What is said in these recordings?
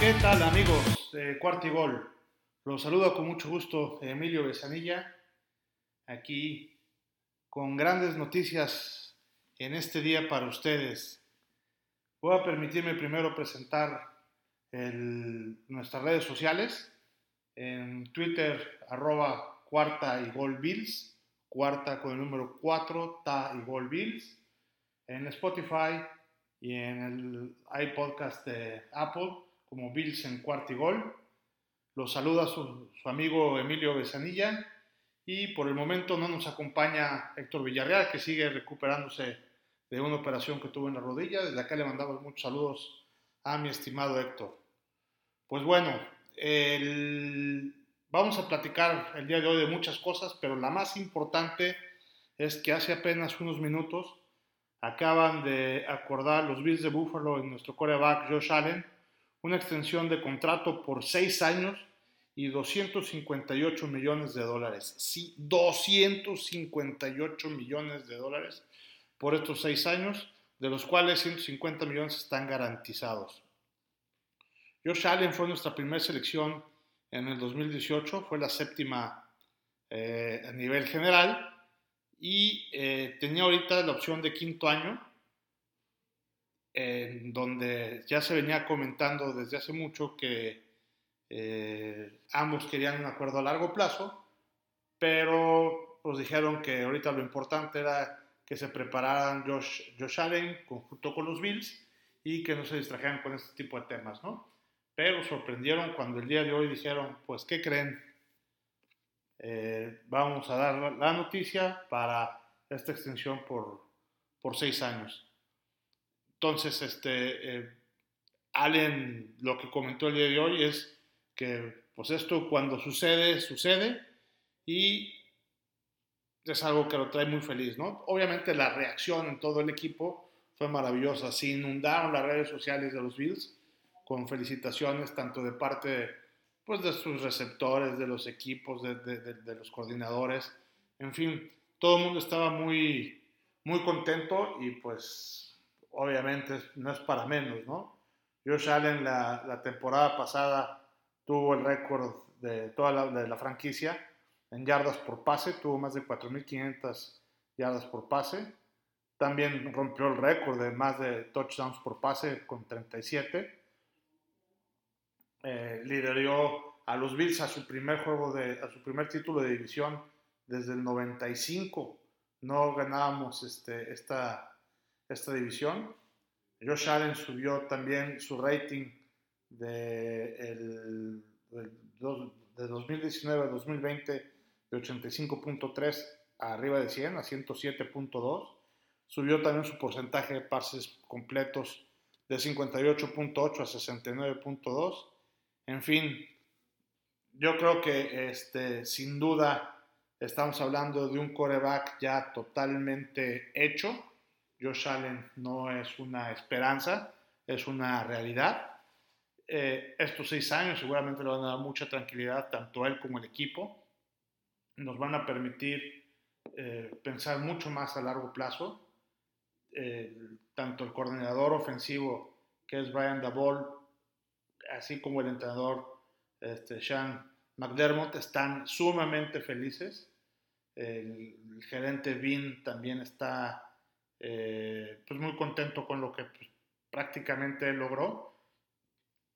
¿Qué tal amigos de Cuartigol? Los saludo con mucho gusto Emilio Besanilla, aquí con grandes noticias en este día para ustedes. Voy a permitirme primero presentar nuestras redes sociales. En Twitter, arroba cuarta y gol bills, cuarta con el número 4, ta y gol bills. En Spotify y en el iPodcast de Apple como Bills en cuarta y gol. Los saluda su, su amigo Emilio Besanilla y por el momento no nos acompaña Héctor Villarreal que sigue recuperándose de una operación que tuvo en la rodilla. Desde acá le mandamos muchos saludos a mi estimado Héctor. Pues bueno, vamos a platicar el día de hoy de muchas cosas, pero la más importante es que hace apenas unos minutos acaban de acordar los Bills de Buffalo en nuestro coreback Josh Allen una extensión de contrato por seis años y 258 millones de dólares. Sí, 258 millones de dólares por estos seis años, de los cuales 150 millones están garantizados. Josh Allen fue nuestra primera selección en el 2018, fue la séptima eh, a nivel general y eh, tenía ahorita la opción de quinto año, en donde ya se venía comentando desde hace mucho que eh, ambos querían un acuerdo a largo plazo, pero pues dijeron que ahorita lo importante era que se prepararan Josh, Josh Allen junto con los Bills y que no se distrajeran con este tipo de temas, ¿no? Pero sorprendieron cuando el día de hoy dijeron, pues, ¿qué creen? Eh, vamos a dar la noticia para esta extensión por, por seis años. Entonces, este, eh, Allen lo que comentó el día de hoy es que pues esto cuando sucede, sucede y es algo que lo trae muy feliz, ¿no? Obviamente la reacción en todo el equipo fue maravillosa, se inundaron las redes sociales de los Bills con felicitaciones tanto de parte pues, de sus receptores, de los equipos, de, de, los coordinadores, en fin, todo el mundo estaba muy, muy contento y pues obviamente no es para menos, ¿no? Josh Allen la, la temporada pasada tuvo el récord de toda la, de la franquicia en yardas por pase, tuvo más de 4.500 yardas por pase. También rompió el récord de más de touchdowns por pase con 37 eh, lideró a los Bills a su primer juego de, a su primer título de división desde el 95. No ganábamos este, esta, esta división. Josh Allen subió también su rating de, el, de 2019 a 2020 de 85.3 a arriba de 100, a 107.2. Subió también su porcentaje de pases completos de 58.8 a 69.2 en fin, yo creo que este, sin duda estamos hablando de un coreback ya totalmente hecho. Josh Allen no es una esperanza, es una realidad. Eh, estos seis años seguramente le van a dar mucha tranquilidad tanto a él como al equipo. Nos van a permitir eh, pensar mucho más a largo plazo. tanto el coordinador ofensivo, que es Brian Dabol, así como el entrenador este, Sean McDermott, están sumamente felices. El, gerente Vin también está eh, pues muy contento con lo que pues, prácticamente logró.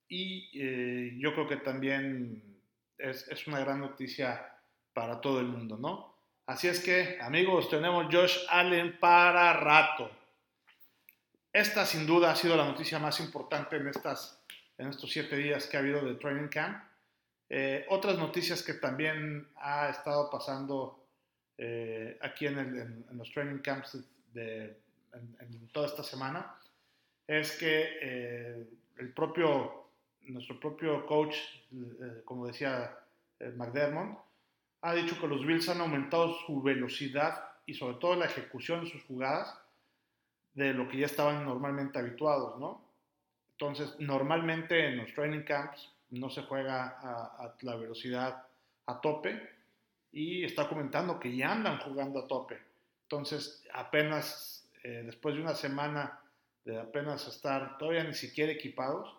Y eh, yo creo que también es, es, una gran noticia para todo el mundo, ¿no? Así es que, amigos, tenemos Josh Allen para rato. Esta sin duda ha sido la noticia más importante en estas en estos siete días que ha habido de Training Camp. Eh, otras noticias que también ha estado pasando eh, aquí en, los Training Camps de, en, toda esta semana es que eh, el propio, nuestro propio coach, como decía McDermott, ha dicho que los Bills han aumentado su velocidad y sobre todo la ejecución de sus jugadas de lo que ya estaban normalmente habituados, ¿no? Entonces, normalmente en los training camps no se juega a, la velocidad a tope y está comentando que ya andan jugando a tope. Entonces, apenas eh, después de una semana de apenas estar todavía ni siquiera equipados,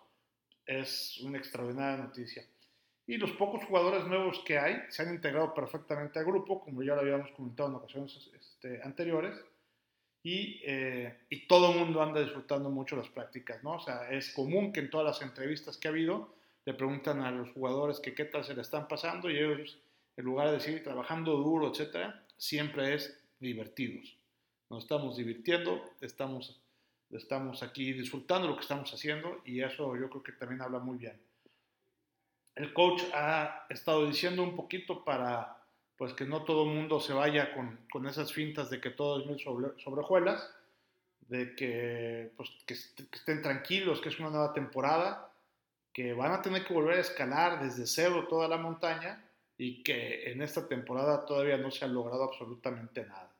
es una extraordinaria noticia. Y los pocos jugadores nuevos que hay se han integrado perfectamente al grupo, como ya lo habíamos comentado en ocasiones este, anteriores, y, eh, y, todo el mundo anda disfrutando mucho las prácticas, ¿no? O sea, es común que en todas las entrevistas que ha habido le preguntan a los jugadores que qué tal se le están pasando y ellos, en lugar de decir trabajando duro, etcétera, siempre es divertidos. Nos estamos divirtiendo, estamos, estamos aquí disfrutando lo que estamos haciendo y eso yo creo que también habla muy bien. El coach ha estado diciendo un poquito para pues que no todo el mundo se vaya con, con, esas fintas de que todo es mil sobre, sobrejuelas, de que, pues, que, que, estén tranquilos, que es una nueva temporada, que van a tener que volver a escalar desde cero toda la montaña y que en esta temporada todavía no se ha logrado absolutamente nada.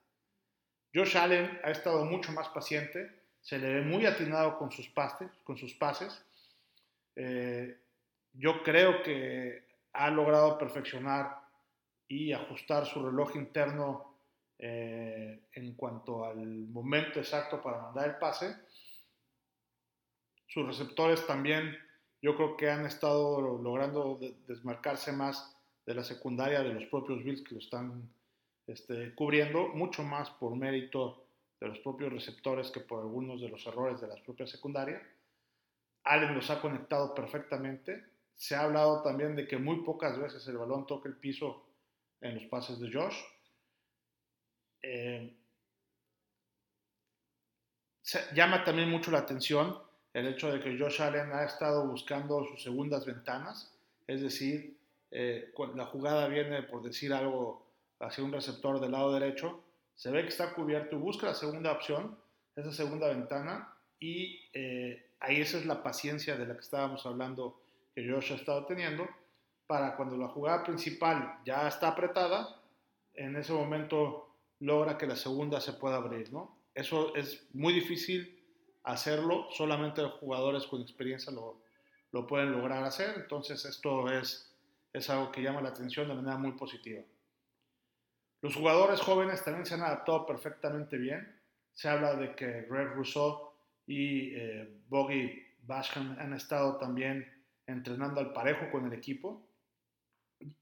Josh Allen ha estado mucho más paciente, se le ve muy atinado con sus pases. Eh, yo creo que ha logrado perfeccionar y ajustar su reloj interno eh, en cuanto al momento exacto para mandar el pase. Sus receptores también yo creo que han estado logrando desmarcarse más de la secundaria de los propios Bills que lo están este, cubriendo, mucho más por mérito de los propios receptores que por algunos de los errores de la propia secundaria. Allen los ha conectado perfectamente. Se ha hablado también de que muy pocas veces el balón toca el piso en los pases de Josh. Eh, llama también mucho la atención el hecho de que Josh Allen ha estado buscando sus segundas ventanas, es decir, eh, la jugada viene, por decir algo, hacia un receptor del lado derecho, se ve que está cubierto y busca la segunda opción, esa segunda ventana, y eh, ahí esa es la paciencia de la que estábamos hablando que Josh ha estado teniendo, para cuando la jugada principal ya está apretada, en ese momento logra que la segunda se pueda abrir, ¿no? Eso es muy difícil hacerlo, solamente los jugadores con experiencia lo, lo pueden lograr hacer, entonces esto es, es algo que llama la atención de manera muy positiva. Los jugadores jóvenes también se han adaptado perfectamente bien. Se habla de que Greg Rousseau y eh, Basham han estado también entrenando al parejo con el equipo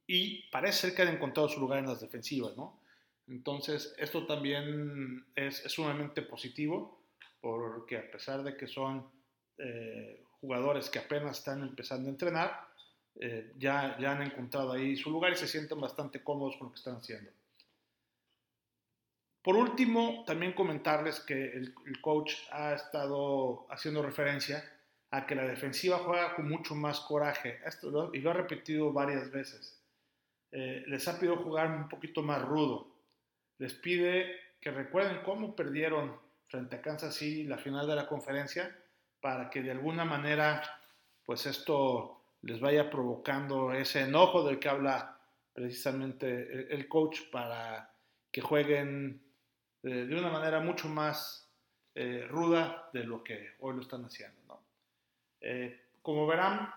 y parece ser que han encontrado su lugar en las defensivas, ¿no? Entonces, esto también es, es sumamente positivo porque a pesar de que son eh, jugadores que apenas están empezando a entrenar, eh, ya, ya han encontrado ahí su lugar y se sienten bastante cómodos con lo que están haciendo. Por último, también comentarles que el, coach ha estado haciendo referencia a que la defensiva juega con mucho más coraje, Esto y lo ha repetido varias veces. Eh, les ha pedido jugar un poquito más rudo, les pide que recuerden cómo perdieron frente a Kansas City la final de la conferencia para que de alguna manera pues esto les vaya provocando ese enojo del que habla precisamente el coach para que jueguen eh, de una manera mucho más eh, ruda de lo que hoy lo están haciendo. Eh, como verán,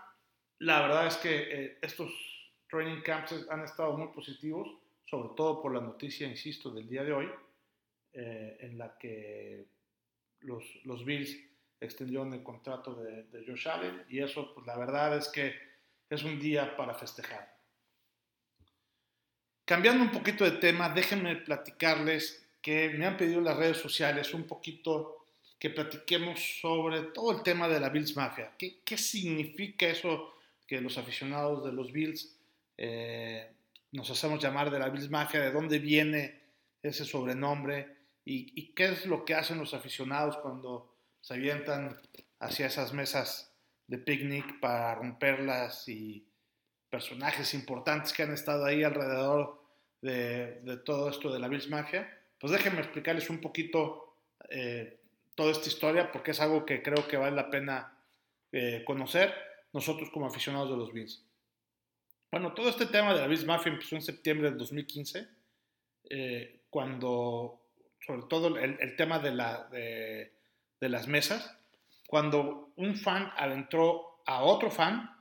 la verdad es que estos training camps han estado muy positivos, sobre todo por la noticia, insisto, del día de hoy, en la que los, los, Bills extendieron el contrato de, de Josh Allen y eso, pues la verdad es que es un día para festejar. Cambiando un poquito de tema, déjenme platicarles que me han pedido en las redes sociales un poquito que platiquemos sobre todo el tema de la Bills Mafia. ¿Qué, qué significa eso que los aficionados de los Bills eh, nos hacemos llamar de la Bills Mafia? ¿De dónde viene ese sobrenombre? ¿Y, qué es lo que hacen los aficionados cuando se avientan hacia esas mesas de picnic para romperlas y personajes importantes que han estado ahí alrededor de, todo esto de la Bills Mafia? Pues déjenme explicarles un poquito eh, toda esta historia porque es algo que creo que vale la pena eh, conocer nosotros como aficionados de los Bills. Bueno, todo este tema de la Bills Mafia empezó en septiembre del 2015, eh, cuando sobre todo el, tema de, la, de, las mesas, cuando un fan adentró a otro fan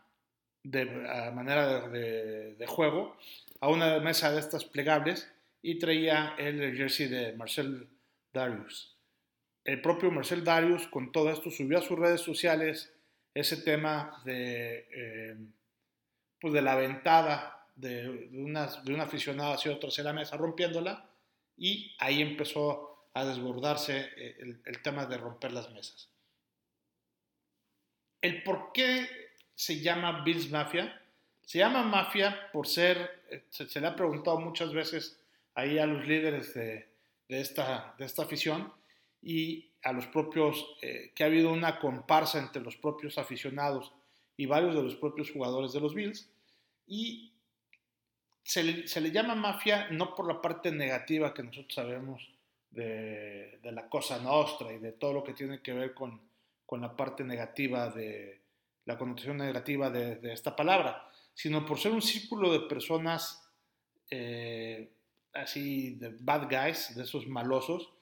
de manera de, juego a una mesa de estas plegables y traía el jersey de Marcel Darius. El propio Marcel Darius con todo esto subió a sus redes sociales ese tema de, eh, pues de la ventada de, de, de un aficionado hacia otro hacia la mesa rompiéndola y ahí empezó a desbordarse eh, el, tema de romper las mesas. El por qué se llama Bills Mafia, se llama mafia por ser, eh, se, le ha preguntado muchas veces ahí a los líderes de, de, esta, de esta afición y a los propios, eh, que ha habido una comparsa entre los propios aficionados y varios de los propios jugadores de los Bills y se le, se le, llama mafia no por la parte negativa que nosotros sabemos de, la cosa nostra y de todo lo que tiene que ver con, con la parte negativa de la connotación negativa de, de, esta palabra, sino por ser un círculo de personas eh, así de bad guys, de esos malosos,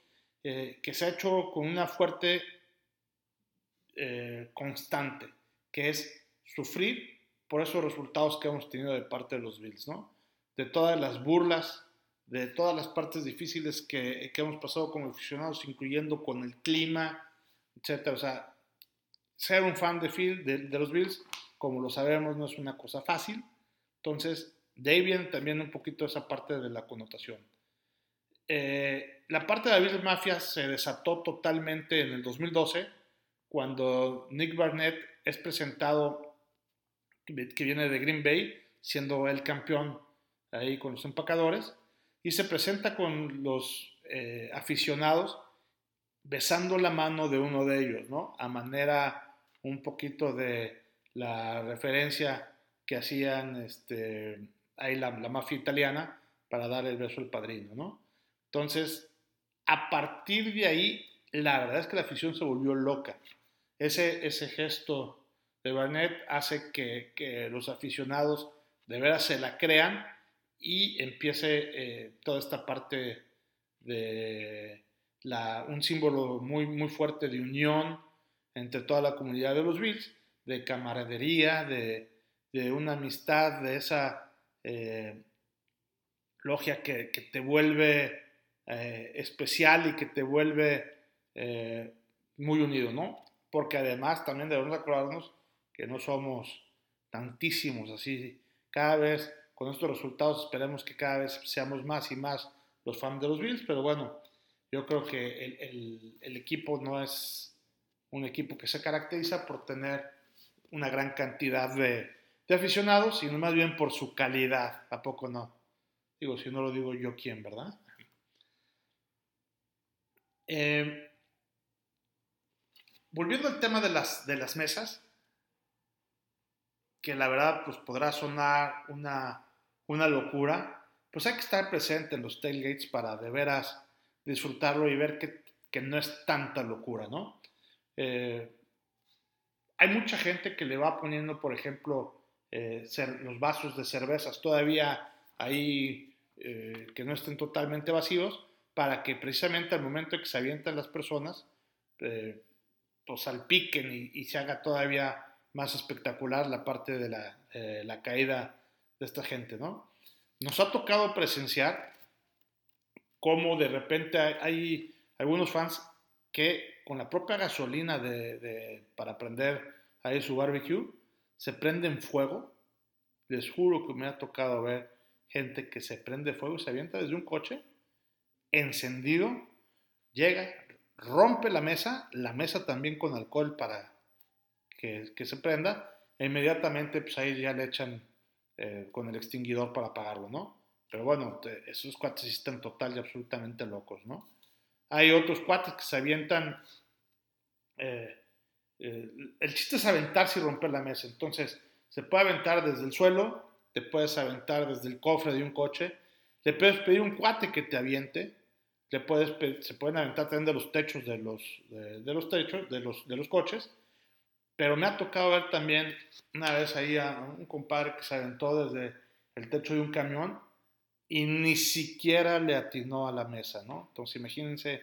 eh, que se ha hecho con una fuerte eh, constante, que es sufrir por esos resultados que hemos tenido de parte de los Bills, ¿no? De todas las burlas, de todas las partes difíciles que, que hemos pasado como aficionados, incluyendo con el clima, etc. O sea, ser un fan de, Phil, de, de los Bills, como lo sabemos, no es una cosa fácil. Entonces, de ahí viene también un poquito esa parte de la connotación. Eh, la parte de Bills Mafia se desató totalmente en el 2012, cuando Nick Barnett es presentado, que viene de Green Bay, siendo el campeón ahí con los empacadores, y se presenta con los eh, aficionados besando la mano de uno de ellos, ¿no? A manera un poquito de la referencia que hacían este, ahí la, la, mafia italiana para dar el beso al padrino, ¿no? Entonces, a partir de ahí, la verdad es que la afición se volvió loca. Ese, ese gesto de Barnett hace que, que, los aficionados de veras se la crean y empiece eh, toda esta parte de un símbolo muy, muy fuerte de unión entre toda la comunidad de los Bills, de camaradería, de, de una amistad, de esa eh, logia que, que, te vuelve eh, especial y que te vuelve eh, muy unido, ¿no? Porque además también debemos acordarnos que no somos tantísimos así. Cada vez, con estos resultados, esperemos que cada vez seamos más y más los fans de los Bills, pero bueno, yo creo que el, equipo no es un equipo que se caracteriza por tener una gran cantidad de, de aficionados, sino más bien por su calidad. ¿A poco no? Digo, si no lo digo yo, ¿quién, verdad? Eh, volviendo al tema de las, de las mesas, que la verdad pues podrá sonar una, una locura, pues hay que estar presente en los tailgates para de veras disfrutarlo y ver que, que no es tanta locura, ¿no? Eh, hay mucha gente que le va poniendo, por ejemplo, eh, los vasos de cervezas todavía ahí eh, que no estén totalmente vacíos, para que precisamente al momento que se avientan las personas, eh, pues salpiquen y, y, se haga todavía más espectacular la parte de la, eh, la, caída de esta gente, ¿no? Nos ha tocado presenciar cómo de repente hay, algunos fans que con la propia gasolina de, para prender ahí su barbecue, se prenden fuego. Les juro que me ha tocado ver gente que se prende fuego y se avienta desde un coche encendido, llega, rompe la mesa, la mesa también con alcohol para que, se prenda, e inmediatamente pues ahí ya le echan eh, con el extinguidor para apagarlo, ¿no? Pero bueno, esos cuates están total y absolutamente locos, ¿no? Hay otros cuates que se avientan, eh, eh, el chiste es aventarse y romper la mesa, entonces se puede aventar desde el suelo, te puedes aventar desde el cofre de un coche, le puedes pedir un cuate que te aviente, le puedes, se pueden aventar también de los techos de los, de, los techos, de los, de los coches, pero me ha tocado ver también una vez ahí a un compadre que se aventó desde el techo de un camión y ni siquiera le atinó a la mesa, ¿no? Entonces imagínense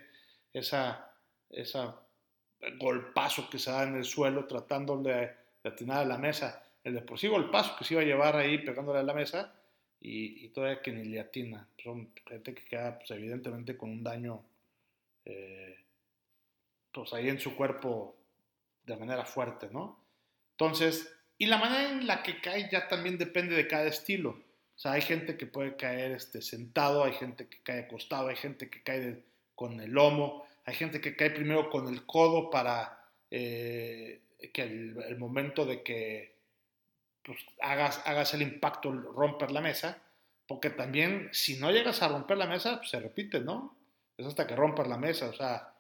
esa, esa golpazo que se da en el suelo tratando de, atinar a la mesa, el de por sí golpazo que se iba a llevar ahí pegándole a la mesa, y, y, todavía que ni le atina. Son gente que queda, pues, evidentemente, con un daño, eh, pues ahí en su cuerpo de manera fuerte, ¿no? Entonces, y la manera en la que cae ya también depende de cada estilo. O sea, hay gente que puede caer este, sentado, hay gente que cae acostado, hay gente que cae con el lomo, hay gente que cae primero con el codo para eh, que el, momento de que pues, hagas, hagas el impacto romper la mesa, porque también si no llegas a romper la mesa, pues, se repite, ¿no? Es hasta que rompas la mesa, o sea,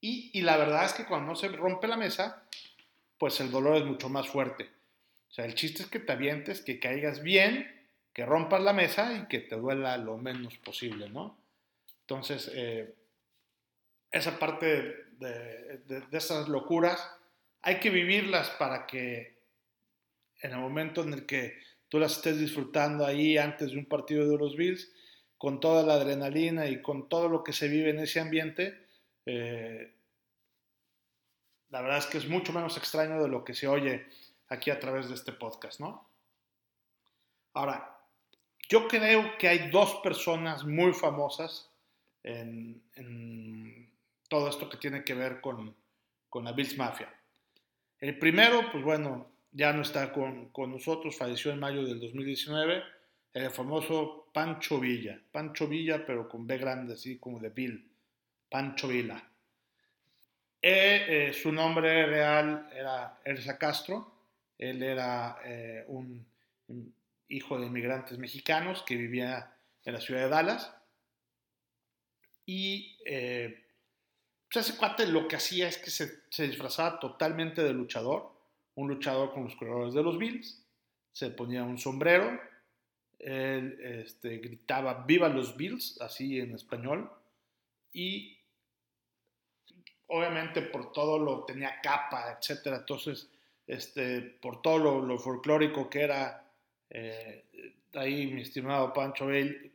y, la verdad es que cuando se rompe la mesa, pues el dolor es mucho más fuerte. O sea, el chiste es que te avientes, que caigas bien, que rompas la mesa y que te duela lo menos posible, ¿no? Entonces, eh, esa parte de, de, esas locuras hay que vivirlas para que en el momento en el que tú las estés disfrutando ahí antes de un partido de los Bills, con toda la adrenalina y con todo lo que se vive en ese ambiente, eh, la verdad es que es mucho menos extraño de lo que se oye aquí a través de este podcast, ¿no? Ahora, yo creo que hay dos personas muy famosas en, todo esto que tiene que ver con, con, la Bills Mafia. El primero, pues bueno, ya no está con, con nosotros, falleció en mayo del 2019, el famoso Pancho Villa. Pancho Villa, pero con B grande, así como de Bill. Pancho Villa. Eh, eh, su nombre real era Elsa Castro. Él era eh, un, hijo de inmigrantes mexicanos que vivía en la ciudad de Dallas. Y pues ese cuate lo que hacía es que se, disfrazaba totalmente de luchador, un luchador con los colores de los Bills, se ponía un sombrero, él este, gritaba Viva los Bills, así en español, y obviamente por todo lo tenía capa, etcétera, entonces este, por todo lo, folclórico que era eh, ahí mi estimado Pancho,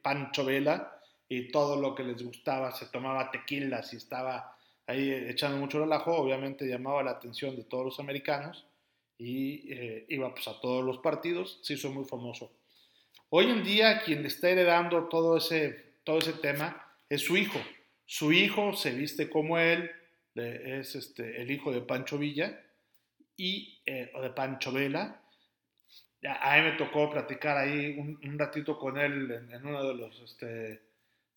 Pancho Vela y todo lo que les gustaba, se tomaba tequila, y estaba ahí echando mucho relajo, obviamente llamaba la atención de todos los americanos y eh, iba pues a todos los partidos, se hizo muy famoso. Hoy en día quien está heredando todo ese, todo ese tema es su hijo. Su hijo se viste como él, es este, el hijo de Pancho Villa y, eh, o de Pancho Vela. A mí me tocó platicar ahí un, ratito con él en, uno de los este,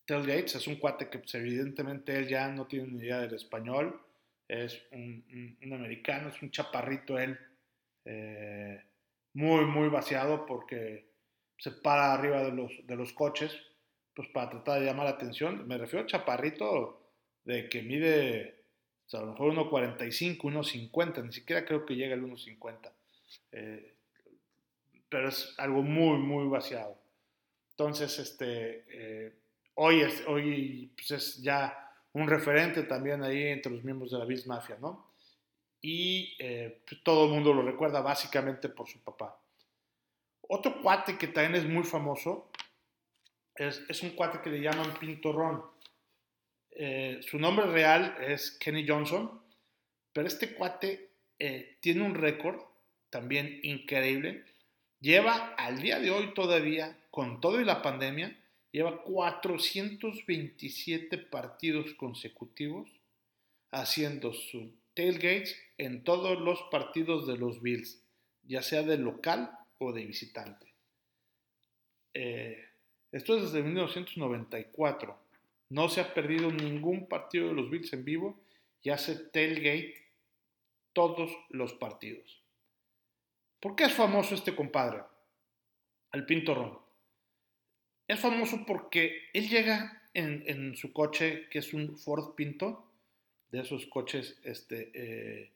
tailgates. Es un cuate que pues, evidentemente él ya no tiene ni idea del español. Es un, americano, es un chaparrito él, eh, muy, muy vaciado porque se para arriba de los, de los coches pues para tratar de llamar la atención. Me refiero a chaparrito de que mide o sea, a lo mejor 1.45, 1.50, ni siquiera creo que llegue al 1.50. Eh, pero es algo muy, muy vaciado. Entonces, este, eh, hoy, es, hoy pues es ya un referente también ahí entre los miembros de la Bills Mafia, ¿no? Y eh, pues todo el mundo lo recuerda básicamente por su papá. Otro cuate que también es muy famoso es, es un cuate que le llaman Pintorrón. Eh, su nombre real es Kenny Johnson, pero este cuate eh, tiene un récord también increíble. Lleva al día de hoy todavía, con todo y la pandemia, lleva 427 partidos consecutivos haciendo su tailgates en todos los partidos de los Bills, ya sea de local o de visitante. Eh, esto es desde 1994. No se ha perdido ningún partido de los Bills en vivo y hace tailgate todos los partidos. ¿Por qué es famoso este compadre? El Pinto Ron. Es famoso porque él llega en, su coche, que es un Ford Pinto, de esos coches, este, eh,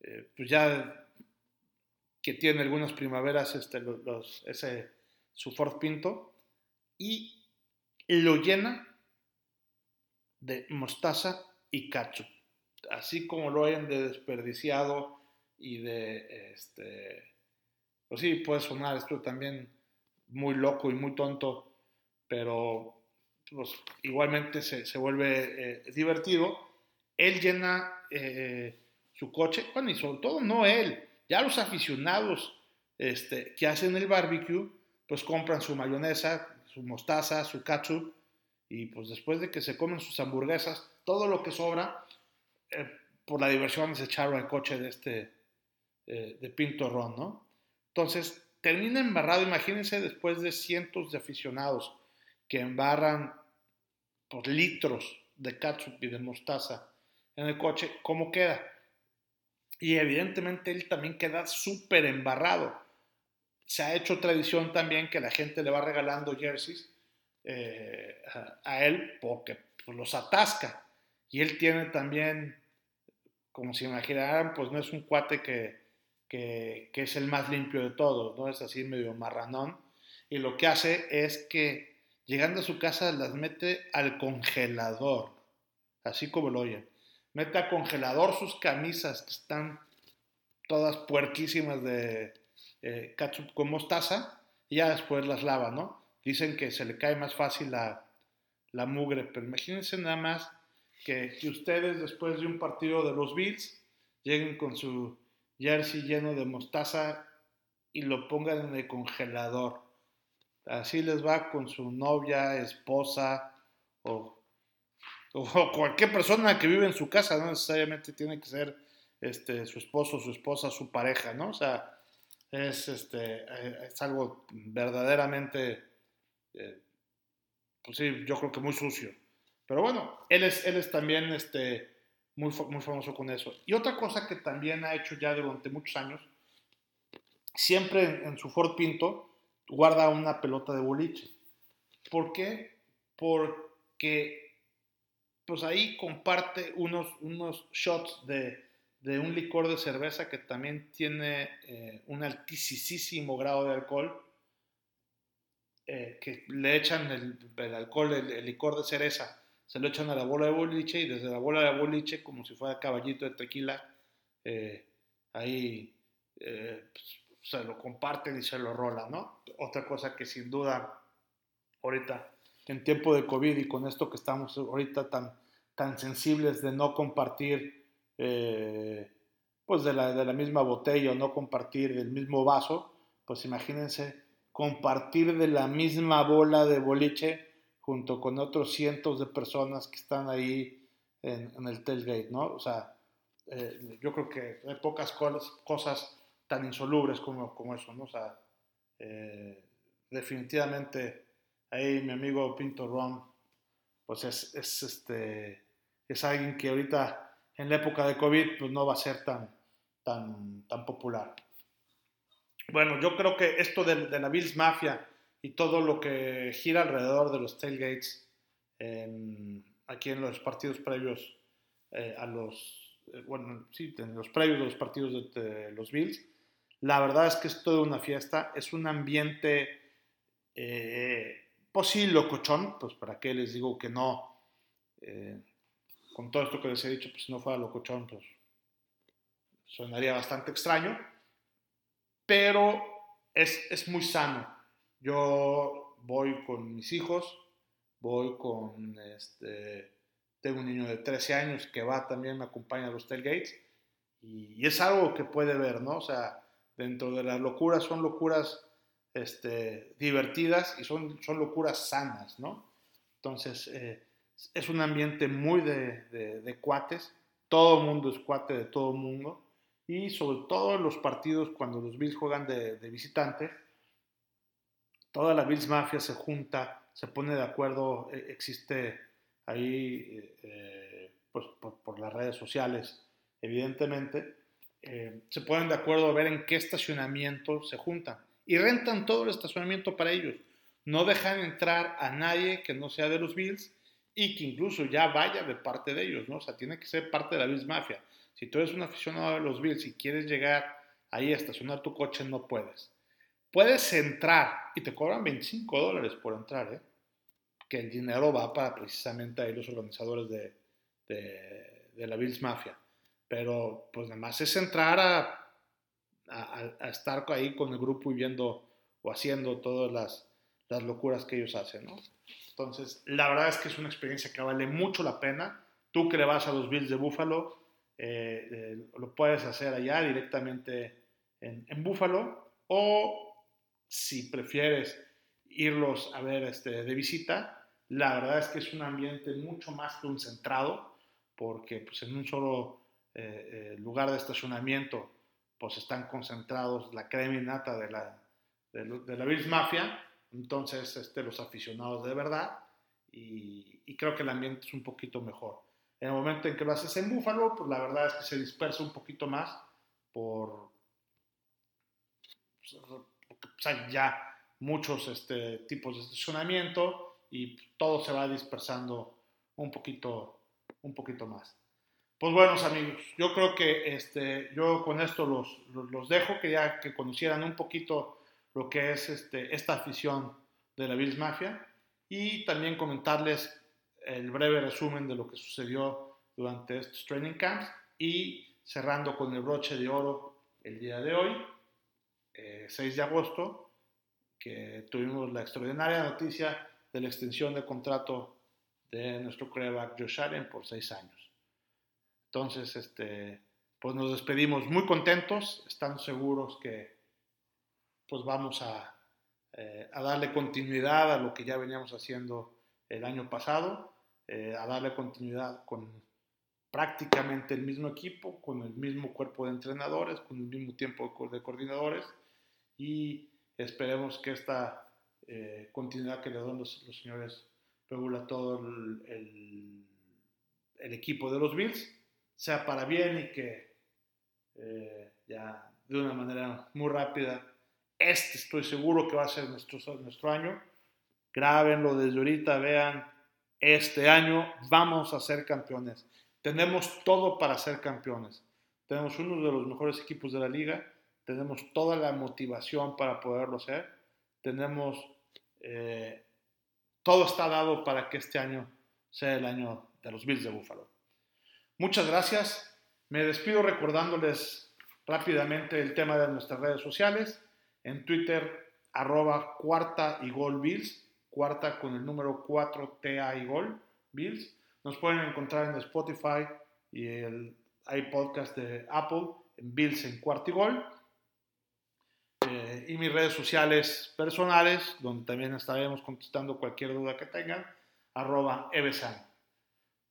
eh, pues ya que tiene algunas primaveras, este, ese, su Ford Pinto, y lo llena de mostaza y ketchup. Así como lo hayan de desperdiciado y de, este, pues sí, puede sonar esto también muy loco y muy tonto, pero pues, igualmente se, vuelve eh, divertido. Él llena eh, su coche, bueno, y sobre todo no él, ya los aficionados este, que hacen el barbecue, pues compran su mayonesa, su mostaza, su ketchup, y pues después de que se comen sus hamburguesas, todo lo que sobra, eh, por la diversión es echarlo al coche de este, eh, de Pinto Ron, ¿no? Entonces, termina embarrado, imagínense después de cientos de aficionados que embarran por litros de ketchup y de mostaza en el coche, ¿cómo queda? Y evidentemente él también queda súper embarrado. Se ha hecho tradición también que la gente le va regalando jerseys eh, a, él porque pues, los atasca. Y él tiene también, como si imaginaran, pues no es un cuate que, que, es el más limpio de todos, ¿no? Es así medio marranón. Y lo que hace es que llegando a su casa las mete al congelador, así como lo oyen. Mete al congelador sus camisas que están todas puerquísimas de eh, ketchup con mostaza y ya después las lava, ¿no? Dicen que se le cae más fácil la, la mugre, pero imagínense nada más que, que ustedes después de un partido de los Bills lleguen con su jersey lleno de mostaza y lo pongan en el congelador. Así les va con su novia, esposa o, o cualquier persona que vive en su casa, no necesariamente tiene que ser este, su esposo, su esposa, su pareja, ¿no? O sea, es, este, eh, es algo verdaderamente, eh, pues sí, yo creo que muy sucio. Pero bueno, él es, él es también este, muy, muy famoso con eso. Y otra cosa que también ha hecho ya durante muchos años, siempre en, su Ford Pinto guarda una pelota de boliche. ¿Por qué? Porque pues ahí comparte unos, unos shots de, de un licor de cerveza que también tiene eh, un altísimo grado de alcohol, eh, que le echan el, alcohol, el, licor de cereza se lo echan a la bola de boliche y desde la bola de boliche, como si fuera caballito de tequila, eh, ahí eh, pues, se lo comparten y se lo rolan, ¿no? Otra cosa que sin duda, ahorita, en tiempo de COVID y con esto que estamos ahorita tan, tan sensibles de no compartir, eh, pues de la, de la misma botella o no compartir del mismo vaso, pues imagínense compartir de la misma bola de boliche junto con otros cientos de personas que están ahí en, el tailgate, ¿no? O sea, eh, yo creo que hay pocas cosas, tan insolubles como, como eso, ¿no? O sea, eh, definitivamente ahí mi amigo Pinto Ron, pues es, es, este, es alguien que ahorita en la época de COVID pues no va a ser tan, tan, tan popular. Bueno, yo creo que esto de, la Bills Mafia y todo lo que gira alrededor de los tailgates aquí en los partidos previos eh, a los, eh, bueno, sí, en los previos de los partidos de, los Bills. La verdad es que es toda una fiesta, es un ambiente, eh, pues sí, locochón, pues para qué les digo que no, eh, con todo esto que les he dicho, pues si no fuera locochón, pues sonaría bastante extraño, pero es, es muy sano yo voy con mis hijos, voy con, este, tengo un niño de 13 años que va también, me acompaña a los tailgates, y, es algo que puede ver, ¿no? O sea, dentro de las locuras son locuras este, divertidas y son, son locuras sanas, ¿no? Entonces, eh, es un ambiente muy de, de, cuates, todo mundo es cuate de todo mundo, y sobre todo los partidos cuando los Bills juegan de, de visitante, toda la Bills Mafia se junta, se pone de acuerdo, e, existe ahí, eh, pues por, las redes sociales, evidentemente, eh, se ponen de acuerdo a ver en qué estacionamiento se juntan y rentan todo el estacionamiento para ellos. No dejan entrar a nadie que no sea de los Bills y que incluso ya vaya de parte de ellos, ¿no? O sea, tiene que ser parte de la Bills Mafia. Si tú eres un aficionado de los Bills y quieres llegar ahí a estacionar tu coche, no puedes. Puedes entrar y te cobran 25 dólares por entrar, ¿eh? que el dinero va para precisamente ahí los organizadores de, de, la Bills Mafia. Pero pues nada es entrar a, a, estar ahí con el grupo y viendo o haciendo todas las, las locuras que ellos hacen. Entonces, la verdad es que es una experiencia que vale mucho la pena. Tú que le vas a los Bills de Buffalo, eh, eh, lo puedes hacer allá directamente en, en Buffalo o si prefieres irlos a ver este, de visita, la verdad es que es un ambiente mucho más concentrado, porque pues, en un solo eh, eh, lugar de estacionamiento pues están concentrados la crema innata de la, de, la Bills Mafia, entonces este, los aficionados de verdad, y, y, creo que el ambiente es un poquito mejor. En el momento en que lo haces en Búfalo, pues la verdad es que se dispersa un poquito más por, pues, hay ya muchos este, tipos de estacionamiento y todo se va dispersando un poquito, un poquito más. Pues buenos amigos, yo creo que este, yo con esto los, los, dejo, que ya que conocieran un poquito lo que es este, esta afición de la Bills Mafia y también comentarles el breve resumen de lo que sucedió durante estos training camps y cerrando con el broche de oro el día de hoy, 6 eh, de agosto, que tuvimos la extraordinaria noticia de la extensión de contrato de nuestro coreback Josh Allen por 6 años. Entonces, este, pues nos despedimos muy contentos, están seguros que pues vamos a, eh, a, darle continuidad a lo que ya veníamos haciendo el año pasado, eh, a darle continuidad con prácticamente el mismo equipo, con el mismo cuerpo de entrenadores, con el mismo tiempo de coordinadores y esperemos que esta eh, continuidad que le dan los, señores Pegula a todo el, el, el equipo de los Bills sea para bien y que eh, ya de una manera muy rápida, este estoy seguro que va a ser nuestro, nuestro año. Grábenlo desde ahorita, vean, este año vamos a ser campeones. Tenemos todo para ser campeones. Tenemos uno de los mejores equipos de la liga, tenemos toda la motivación para poderlo hacer, tenemos, eh, todo está dado para que este año sea el año de los Bills de Buffalo. Muchas gracias. Me despido recordándoles rápidamente el tema de nuestras redes sociales. En Twitter, arroba cuarta y gol Bills, cuarta con el número 4 TA y gol Bills. Nos pueden encontrar en Spotify y el iPodcast de Apple en Bills en cuarta y gol. Eh, y mis redes sociales personales, donde también estaremos contestando cualquier duda que tengan, arroba evesan.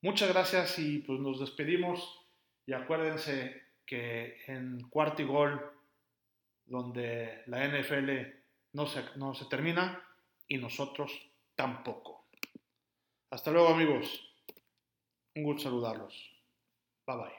Muchas gracias y pues nos despedimos y acuérdense que en cuarto y gol, donde la NFL no se, no se termina y nosotros tampoco. Hasta luego amigos, un gusto saludarlos. Bye bye.